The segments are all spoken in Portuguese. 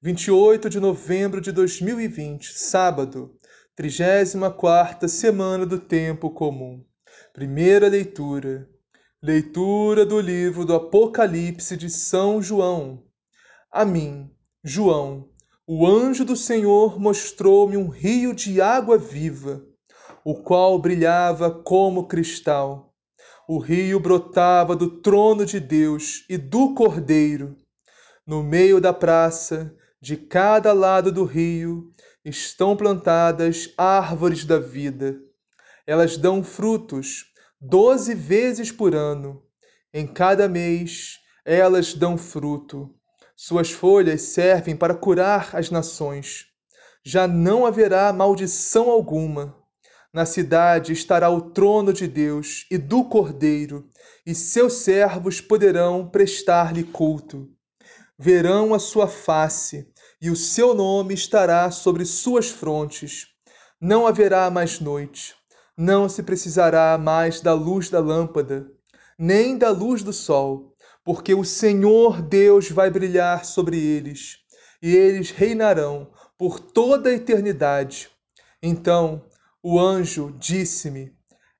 28 de novembro de 2020, sábado, 34 semana do tempo comum. Primeira leitura. Leitura do livro do Apocalipse de São João. A mim, João, o anjo do Senhor mostrou-me um rio de água viva, o qual brilhava como cristal. O rio brotava do trono de Deus e do Cordeiro. No meio da praça, de cada lado do rio estão plantadas árvores da vida. Elas dão frutos doze vezes por ano. Em cada mês elas dão fruto. Suas folhas servem para curar as nações. Já não haverá maldição alguma. Na cidade estará o trono de Deus e do Cordeiro, e seus servos poderão prestar-lhe culto verão a sua face, e o seu nome estará sobre suas frontes. Não haverá mais noite, não se precisará mais da luz da lâmpada, nem da luz do sol, porque o Senhor Deus vai brilhar sobre eles, e eles reinarão por toda a eternidade. Então o anjo disse-me: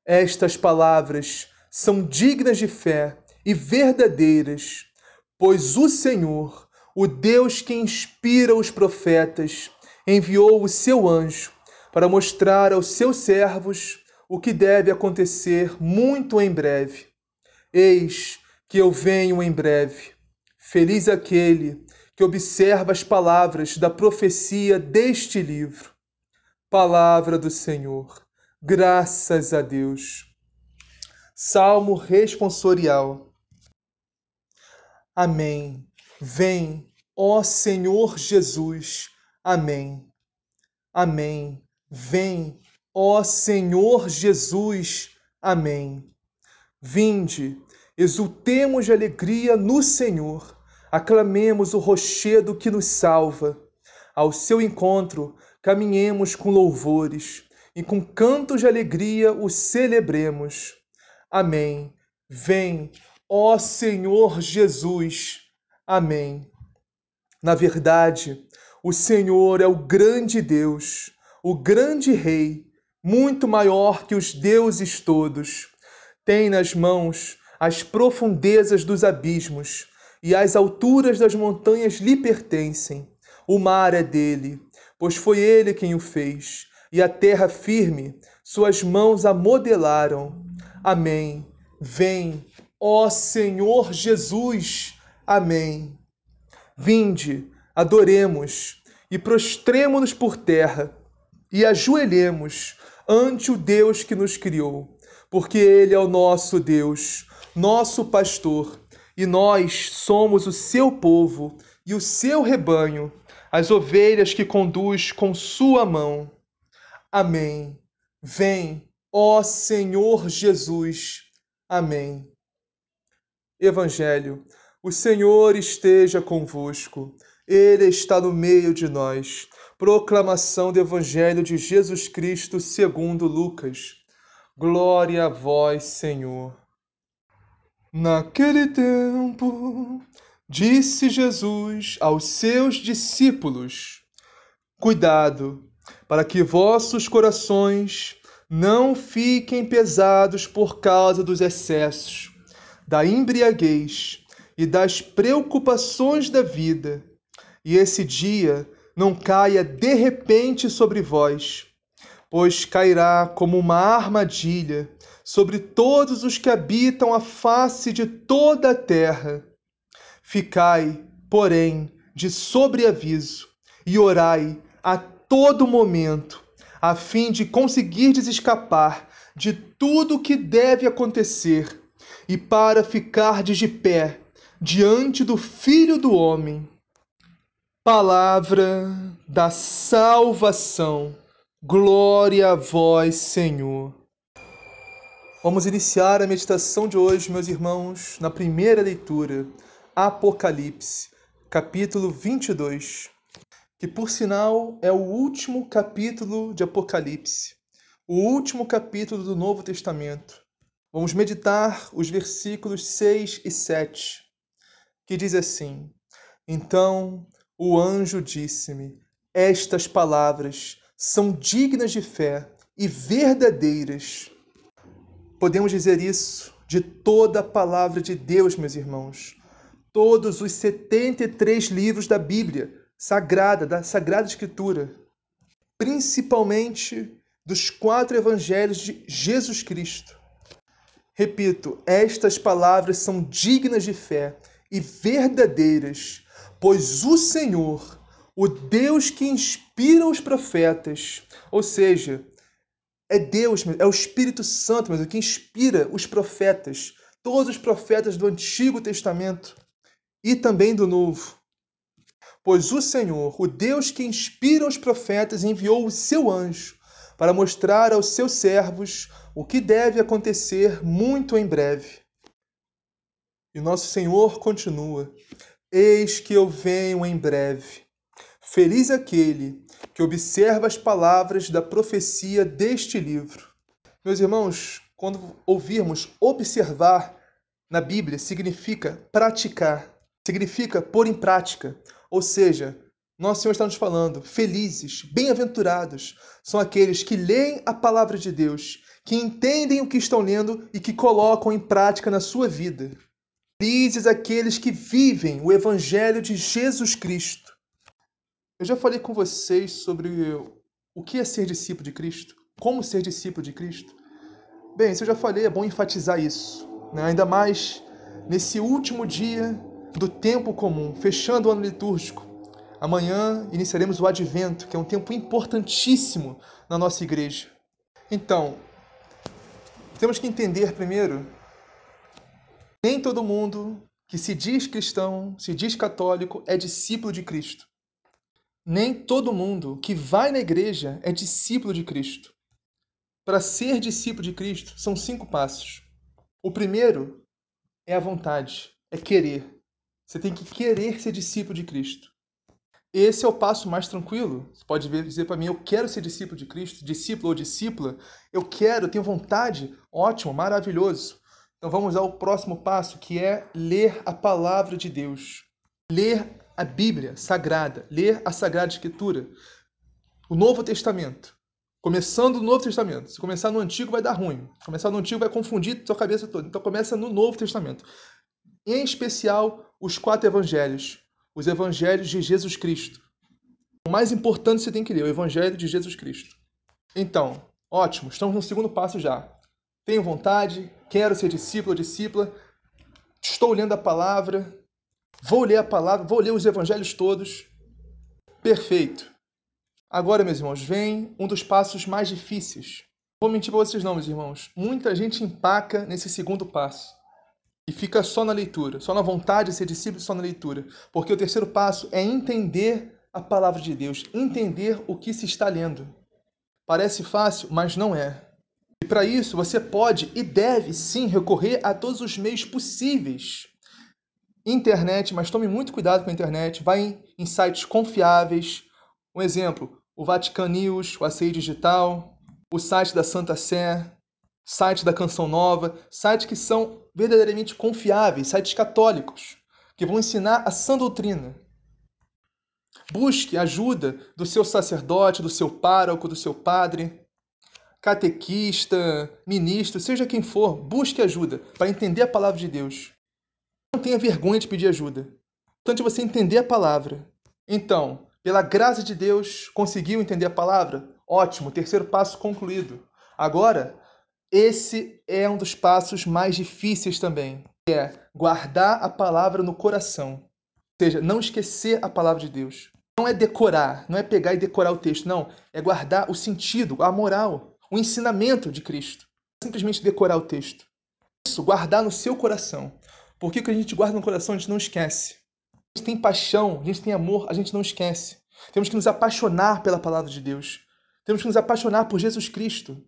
Estas palavras são dignas de fé e verdadeiras Pois o Senhor, o Deus que inspira os profetas, enviou o seu anjo para mostrar aos seus servos o que deve acontecer muito em breve. Eis que eu venho em breve. Feliz aquele que observa as palavras da profecia deste livro. Palavra do Senhor. Graças a Deus. Salmo responsorial. Amém. Vem, ó Senhor Jesus. Amém. Amém. Vem, ó Senhor Jesus. Amém. Vinde, exultemos de alegria no Senhor, aclamemos o rochedo que nos salva. Ao seu encontro, caminhemos com louvores e com cantos de alegria o celebremos. Amém. Vem, Ó Senhor Jesus. Amém. Na verdade, o Senhor é o grande Deus, o grande Rei, muito maior que os deuses todos. Tem nas mãos as profundezas dos abismos e as alturas das montanhas lhe pertencem. O mar é dele, pois foi ele quem o fez, e a terra firme, suas mãos a modelaram. Amém. Vem, Ó Senhor Jesus. Amém. Vinde, adoremos e prostremo-nos por terra e ajoelhemos ante o Deus que nos criou, porque Ele é o nosso Deus, nosso pastor, e nós somos o seu povo e o seu rebanho, as ovelhas que conduz com sua mão. Amém. Vem, ó Senhor Jesus. Amém. Evangelho. O Senhor esteja convosco, Ele está no meio de nós. Proclamação do Evangelho de Jesus Cristo segundo Lucas. Glória a vós, Senhor. Naquele tempo, disse Jesus aos seus discípulos: Cuidado, para que vossos corações não fiquem pesados por causa dos excessos, da embriaguez e das preocupações da vida. E esse dia não caia de repente sobre vós, pois cairá como uma armadilha sobre todos os que habitam a face de toda a terra. Ficai, porém, de sobreaviso e orai a todo momento, a fim de conseguirdes escapar de tudo o que deve acontecer e para ficardes de pé diante do Filho do Homem. Palavra da salvação. Glória a vós, Senhor. Vamos iniciar a meditação de hoje, meus irmãos, na primeira leitura, Apocalipse, capítulo 22, que por sinal é o último capítulo de Apocalipse, o último capítulo do Novo Testamento. Vamos meditar os versículos 6 e 7, que diz assim: Então o anjo disse-me: Estas palavras são dignas de fé e verdadeiras. Podemos dizer isso de toda a palavra de Deus, meus irmãos. Todos os 73 livros da Bíblia sagrada, da Sagrada Escritura, principalmente dos quatro evangelhos de Jesus Cristo. Repito, estas palavras são dignas de fé e verdadeiras pois o Senhor, o Deus que inspira os profetas, ou seja, é Deus, é o Espírito Santo, mas o que inspira os profetas, todos os profetas do Antigo Testamento e também do Novo. Pois o Senhor, o Deus que inspira os profetas, enviou o seu anjo para mostrar aos seus servos o que deve acontecer muito em breve. E nosso Senhor continua: Eis que eu venho em breve. Feliz aquele que observa as palavras da profecia deste livro. Meus irmãos, quando ouvirmos observar na Bíblia, significa praticar, significa pôr em prática. Ou seja, nosso Senhor está nos falando, felizes, bem-aventurados são aqueles que leem a palavra de Deus, que entendem o que estão lendo e que colocam em prática na sua vida. Felizes aqueles que vivem o Evangelho de Jesus Cristo. Eu já falei com vocês sobre o que é ser discípulo de Cristo, como ser discípulo de Cristo. Bem, se eu já falei, é bom enfatizar isso, né? ainda mais nesse último dia do tempo comum, fechando o ano litúrgico. Amanhã iniciaremos o Advento, que é um tempo importantíssimo na nossa igreja. Então, temos que entender primeiro nem todo mundo que se diz cristão, se diz católico, é discípulo de Cristo. Nem todo mundo que vai na igreja é discípulo de Cristo. Para ser discípulo de Cristo, são cinco passos. O primeiro é a vontade, é querer. Você tem que querer ser discípulo de Cristo. Esse é o passo mais tranquilo. Você pode dizer para mim, eu quero ser discípulo de Cristo, discípulo ou discípula. Eu quero, tenho vontade. Ótimo, maravilhoso. Então vamos ao próximo passo, que é ler a palavra de Deus. Ler a Bíblia Sagrada, ler a Sagrada Escritura. O Novo Testamento. Começando no Novo Testamento. Se começar no Antigo vai dar ruim. Se começar no Antigo vai confundir sua cabeça toda. Então começa no Novo Testamento. Em especial, os quatro evangelhos. Os evangelhos de Jesus Cristo. O mais importante você tem que ler, o Evangelho de Jesus Cristo. Então, ótimo, estamos no segundo passo já. Tenho vontade, quero ser discípulo ou discípula, estou lendo a palavra, vou ler a palavra, vou ler os evangelhos todos. Perfeito. Agora, meus irmãos, vem um dos passos mais difíceis. Vou mentir para vocês não, meus irmãos. Muita gente empaca nesse segundo passo e fica só na leitura, só na vontade de ser discípulo, só na leitura. Porque o terceiro passo é entender a palavra de Deus, entender o que se está lendo. Parece fácil, mas não é. E para isso você pode e deve sim recorrer a todos os meios possíveis. Internet, mas tome muito cuidado com a internet. Vai em, sites confiáveis, Um exemplo, o Vatican News, o ACI Digital, o site da Santa Sé, site da Canção Nova, sites que são verdadeiramente confiáveis, sites católicos, que vão ensinar a sã doutrina. Busque ajuda do seu sacerdote, do seu pároco, do seu padre, catequista, ministro, seja quem for, busque ajuda para entender a palavra de Deus. Não tenha vergonha de pedir ajuda. Importante você entender a palavra. Então, pela graça de Deus, conseguiu entender a palavra? Ótimo, terceiro passo concluído. Agora, esse é um dos passos mais difíceis também, que é guardar a palavra no coração. Ou seja, não esquecer a palavra de Deus. Não é decorar, não é pegar e decorar o texto, não. É guardar o sentido, a moral, o ensinamento de Cristo. É simplesmente decorar o texto. Isso, guardar no seu coração. Porque o que a gente guarda no coração a gente não esquece. A gente tem paixão, a gente tem amor, a gente não esquece. Temos que nos apaixonar pela palavra de Deus. Temos que nos apaixonar por Jesus Cristo.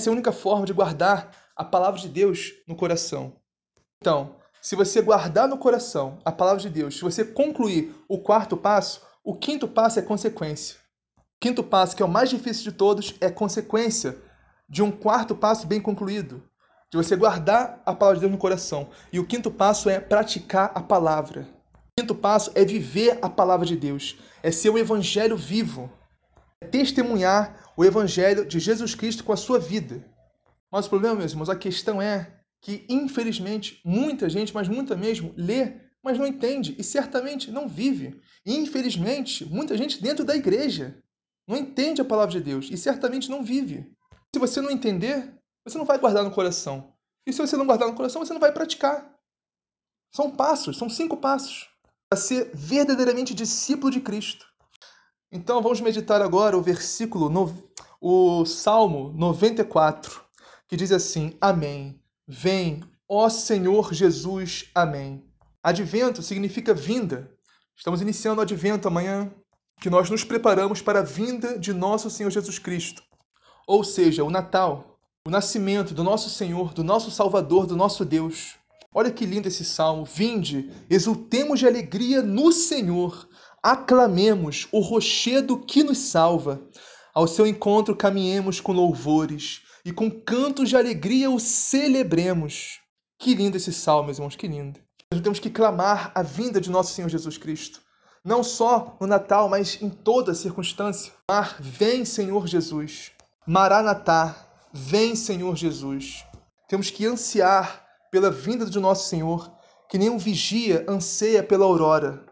Essa é a única forma de guardar a palavra de Deus no coração. Então, se você guardar no coração a palavra de Deus, se você concluir o quarto passo, o quinto passo é consequência. O quinto passo, que é o mais difícil de todos, é consequência de um quarto passo bem concluído, de você guardar a palavra de Deus no coração. E o quinto passo é praticar a palavra. O quinto passo é viver a palavra de Deus, é ser o evangelho vivo, é testemunhar o evangelho de Jesus Cristo com a sua vida. Mas o problema, meus irmãos, a questão é que, infelizmente, muita gente, mas muita mesmo, lê mas não entende e certamente não vive. E, infelizmente, muita gente dentro da igreja não entende a palavra de Deus e certamente não vive. Se você não entender, você não vai guardar no coração. E se você não guardar no coração, você não vai praticar. São passos, são cinco passos para ser verdadeiramente discípulo de Cristo. Então vamos meditar agora o versículo, o Salmo 94, que diz assim: Amém. Vem, ó Senhor Jesus. Amém. Advento significa vinda. Estamos iniciando o advento amanhã, que nós nos preparamos para a vinda de nosso Senhor Jesus Cristo. Ou seja, o Natal, o nascimento do nosso Senhor, do nosso Salvador, do nosso Deus. Olha que lindo esse salmo. Vinde, exultemos de alegria no Senhor, aclamemos o rochedo que nos salva. Ao seu encontro caminhemos com louvores e com cantos de alegria o celebremos. Que lindo esse salmo, meus irmãos, que lindo. Nós temos que clamar a vinda de nosso Senhor Jesus Cristo. Não só no Natal, mas em toda circunstância. Mar, vem Senhor Jesus. Maranatá, vem Senhor Jesus. Temos que ansiar pela vinda de nosso Senhor, que nem um vigia anseia pela aurora.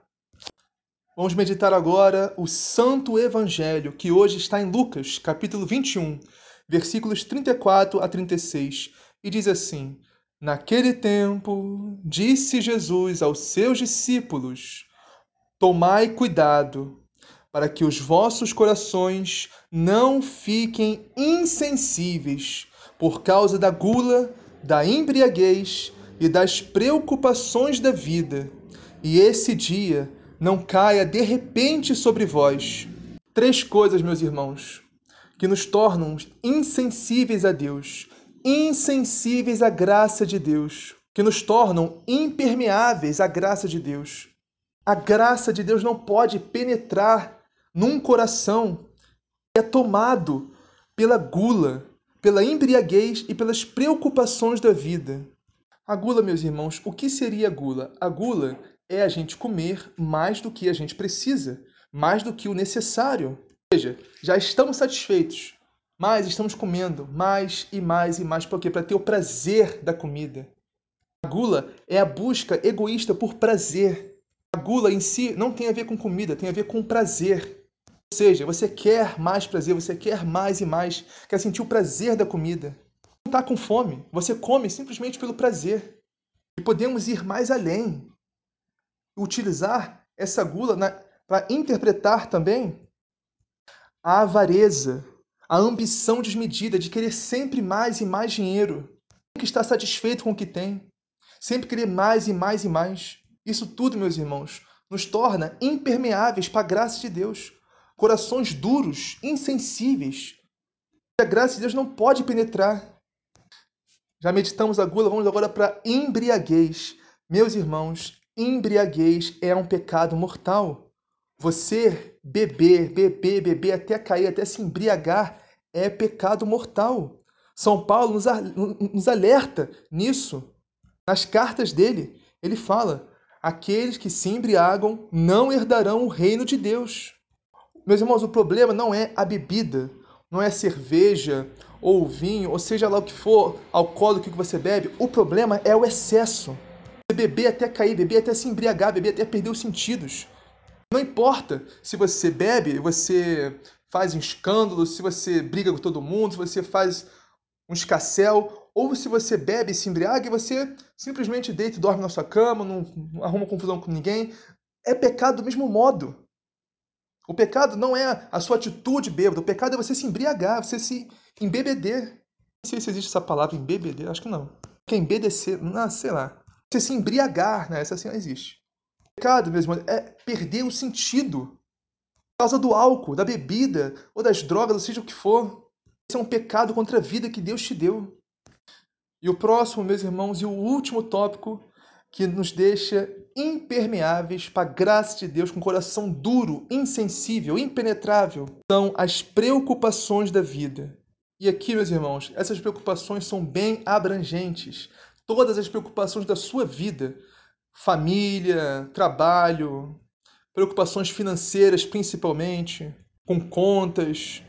Vamos meditar agora o Santo Evangelho, que hoje está em Lucas, capítulo 21, versículos 34 a 36, e diz assim: Naquele tempo, disse Jesus aos seus discípulos: Tomai cuidado, para que os vossos corações não fiquem insensíveis por causa da gula, da embriaguez e das preocupações da vida, e esse dia não caia de repente sobre vós. Três coisas, meus irmãos, que nos tornam insensíveis a Deus insensíveis à graça de Deus, que nos tornam impermeáveis à graça de Deus. A graça de Deus não pode penetrar num coração que é tomado pela gula, pela embriaguez e pelas preocupações da vida. A gula, meus irmãos, o que seria a gula? A gula é a gente comer mais do que a gente precisa, mais do que o necessário. Ou seja, já estamos satisfeitos, mas estamos comendo mais e mais e mais. Por quê? Para ter o prazer da comida. A gula é a busca egoísta por prazer. A gula em si não tem a ver com comida, tem a ver com prazer. Ou seja, você quer mais prazer, você quer mais e mais, quer sentir o prazer da comida. Não está com fome, você come simplesmente pelo prazer. E podemos ir mais além. Utilizar essa gula para interpretar também a avareza, a ambição desmedida de querer sempre mais e mais dinheiro, que está satisfeito com o que tem, sempre querer mais e mais e mais. Isso tudo, meus irmãos, nos torna impermeáveis para a graça de Deus, corações duros, insensíveis. A graça de Deus não pode penetrar. Já meditamos a gula, vamos agora para embriaguez. Meus irmãos, embriaguez é um pecado mortal. Você beber, beber, beber até cair, até se embriagar, é pecado mortal. São Paulo nos, nos alerta nisso. Nas cartas dele, ele fala: aqueles que se embriagam não herdarão o reino de Deus. Meus irmãos, o problema não é a bebida, não é cerveja ou vinho, ou seja lá o que for alcoólico que você bebe, o problema é o excesso. Beber até cair, beber até se embriagar, beber até perder os sentidos. Não importa se você bebe, você faz um escândalo, se você briga com todo mundo, se você faz um escassel, ou se você bebe e se embriaga e você simplesmente deita e dorme na sua cama, não, não arruma confusão com ninguém. É pecado do mesmo modo. O pecado não é a sua atitude bêbada, o pecado é você se embriagar, você se embebeder. Não sei se existe essa palavra embebeder, acho que não. Que é embedecer, não, sei lá. Você se embriagar, né? Essa assim não existe. O pecado, mesmo, é perder o sentido. Por causa do álcool, da bebida, ou das drogas, ou seja o que for. Isso é um pecado contra a vida que Deus te deu. E o próximo, meus irmãos, e o último tópico que nos deixa impermeáveis para a graça de Deus, com coração duro, insensível, impenetrável, são as preocupações da vida. E aqui, meus irmãos, essas preocupações são bem abrangentes. Todas as preocupações da sua vida, família, trabalho, preocupações financeiras principalmente, com contas.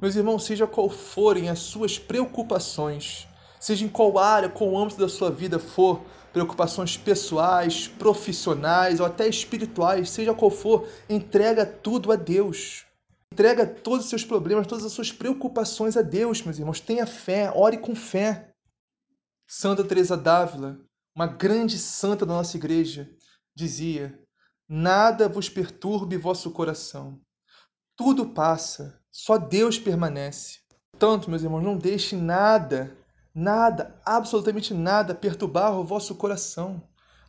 Meus irmãos, seja qual forem as suas preocupações, seja em qual área, qual âmbito da sua vida for, preocupações pessoais, profissionais ou até espirituais, seja qual for, entrega tudo a Deus. Entrega todos os seus problemas, todas as suas preocupações a Deus, meus irmãos. Tenha fé, ore com fé. Santa Teresa d'Ávila, uma grande santa da nossa igreja, dizia: Nada vos perturbe vosso coração. Tudo passa, só Deus permanece. Portanto, meus irmãos, não deixe nada nada, absolutamente nada, perturbar o vosso coração.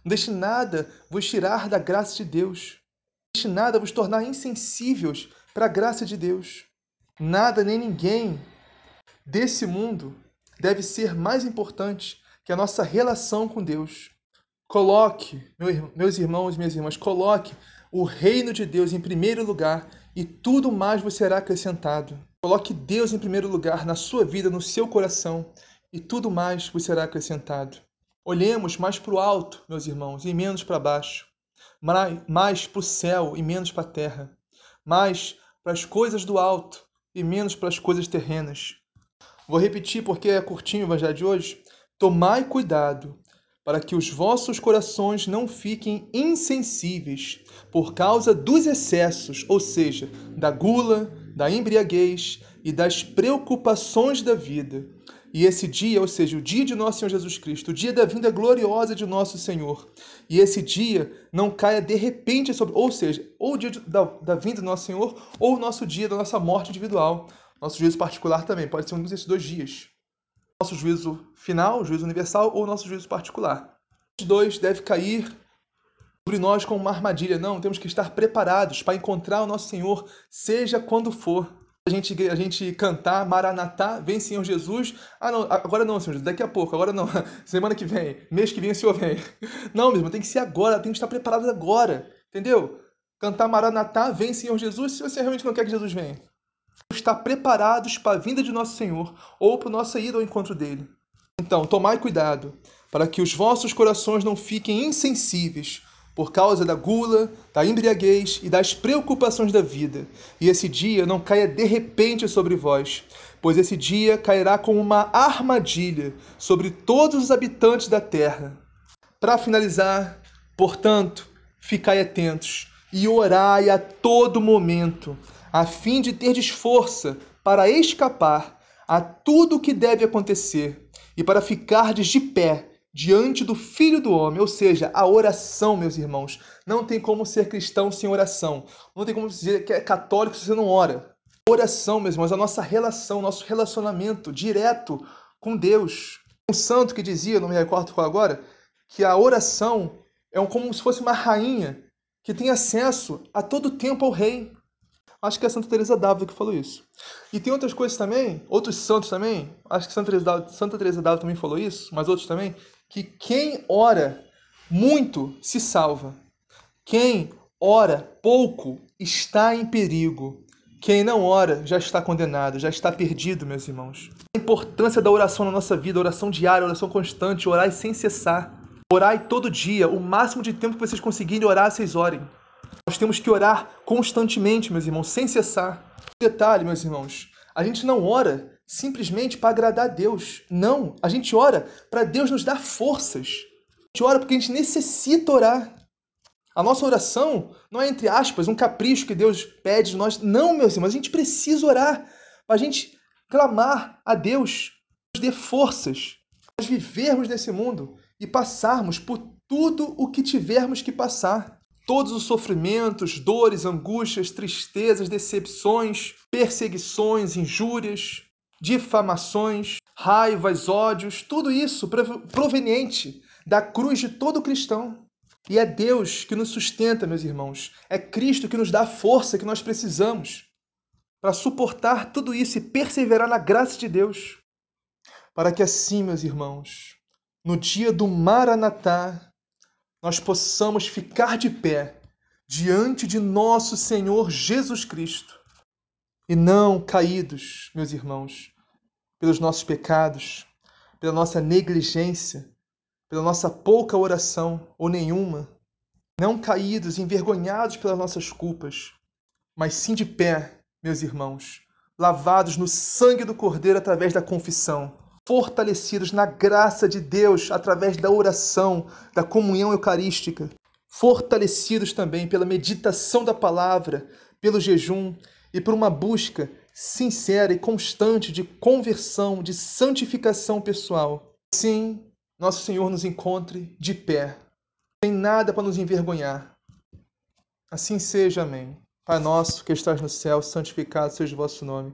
Não deixe nada vos tirar da graça de Deus. Não deixe nada vos tornar insensíveis para a graça de Deus. Nada nem ninguém desse mundo deve ser mais importante que a nossa relação com Deus. Coloque, meus irmãos e minhas irmãs, coloque o reino de Deus em primeiro lugar e tudo mais vos será acrescentado. Coloque Deus em primeiro lugar na sua vida, no seu coração, e tudo mais vos será acrescentado. Olhemos mais para o alto, meus irmãos, e menos para baixo, mais para o céu e menos para a terra, mais para as coisas do alto e menos para as coisas terrenas. Vou repetir porque é curtinho o evangelho de hoje. Tomai cuidado para que os vossos corações não fiquem insensíveis por causa dos excessos, ou seja, da gula, da embriaguez e das preocupações da vida e esse dia, ou seja, o dia de nosso Senhor Jesus Cristo, o dia da vinda gloriosa de nosso Senhor, e esse dia não caia de repente sobre, ou seja, ou o dia da, da vinda do nosso Senhor, ou o nosso dia da nossa morte individual, nosso juízo particular também, pode ser um desses dois dias. Nosso juízo final, juízo universal, ou nosso juízo particular. Os dois deve cair sobre nós como uma armadilha. Não, temos que estar preparados para encontrar o nosso Senhor, seja quando for a gente, a gente cantar Maranatá, vem Senhor Jesus. Ah, não, agora não, Senhor Jesus, daqui a pouco, agora não. Semana que vem, mês que vem o Senhor vem. Não, mesmo, tem que ser agora, tem que estar preparado agora, entendeu? Cantar Maranatá, vem Senhor Jesus, se você realmente não quer que Jesus venha. Estar preparados para a vinda de nosso Senhor ou para nossa ida ao encontro dele. Então, tomai cuidado para que os vossos corações não fiquem insensíveis por causa da gula, da embriaguez e das preocupações da vida, e esse dia não caia de repente sobre vós, pois esse dia cairá como uma armadilha sobre todos os habitantes da terra. Para finalizar, portanto, ficai atentos e orai a todo momento, a fim de terdes força para escapar a tudo o que deve acontecer e para ficardes de pé diante do Filho do Homem, ou seja, a oração, meus irmãos. Não tem como ser cristão sem oração. Não tem como dizer que é católico se você não ora. Oração, meus irmãos, é a nossa relação, nosso relacionamento direto com Deus. Um santo que dizia, não me recordo qual agora, que a oração é como se fosse uma rainha que tem acesso a todo tempo ao rei. Acho que é Santa Teresa d'Ávila que falou isso. E tem outras coisas também, outros santos também, acho que Santa Teresa, Santa Teresa d'Ávila também falou isso, mas outros também, que quem ora muito se salva. Quem ora pouco está em perigo. Quem não ora já está condenado, já está perdido, meus irmãos. A importância da oração na nossa vida, oração diária, oração constante, orar sem cessar. Orai todo dia, o máximo de tempo que vocês conseguirem orar, vocês orem. Nós temos que orar constantemente, meus irmãos, sem cessar. Detalhe, meus irmãos, a gente não ora simplesmente para agradar a Deus. Não, a gente ora para Deus nos dar forças. A gente ora porque a gente necessita orar. A nossa oração não é, entre aspas, um capricho que Deus pede de nós. Não, meus irmãos, a gente precisa orar para a gente clamar a Deus, nos dê forças, para vivermos nesse mundo e passarmos por tudo o que tivermos que passar. Todos os sofrimentos, dores, angústias, tristezas, decepções, perseguições, injúrias, difamações, raivas, ódios, tudo isso proveniente da cruz de todo cristão. E é Deus que nos sustenta, meus irmãos. É Cristo que nos dá a força que nós precisamos para suportar tudo isso e perseverar na graça de Deus. Para que assim, meus irmãos, no dia do Maranatá, nós possamos ficar de pé diante de nosso Senhor Jesus Cristo e não caídos, meus irmãos, pelos nossos pecados, pela nossa negligência, pela nossa pouca oração ou nenhuma, não caídos, envergonhados pelas nossas culpas, mas sim de pé, meus irmãos, lavados no sangue do Cordeiro através da confissão, fortalecidos na graça de Deus através da oração, da comunhão eucarística, fortalecidos também pela meditação da palavra, pelo jejum e por uma busca sincera e constante de conversão, de santificação pessoal. Sim, nosso Senhor nos encontre de pé, sem nada para nos envergonhar. Assim seja, amém. Pai nosso que estás no céu, santificado seja o vosso nome.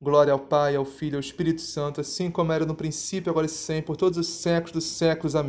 Glória ao Pai, ao Filho ao Espírito Santo, assim como era no princípio, agora e sempre, por todos os séculos dos séculos. Amém.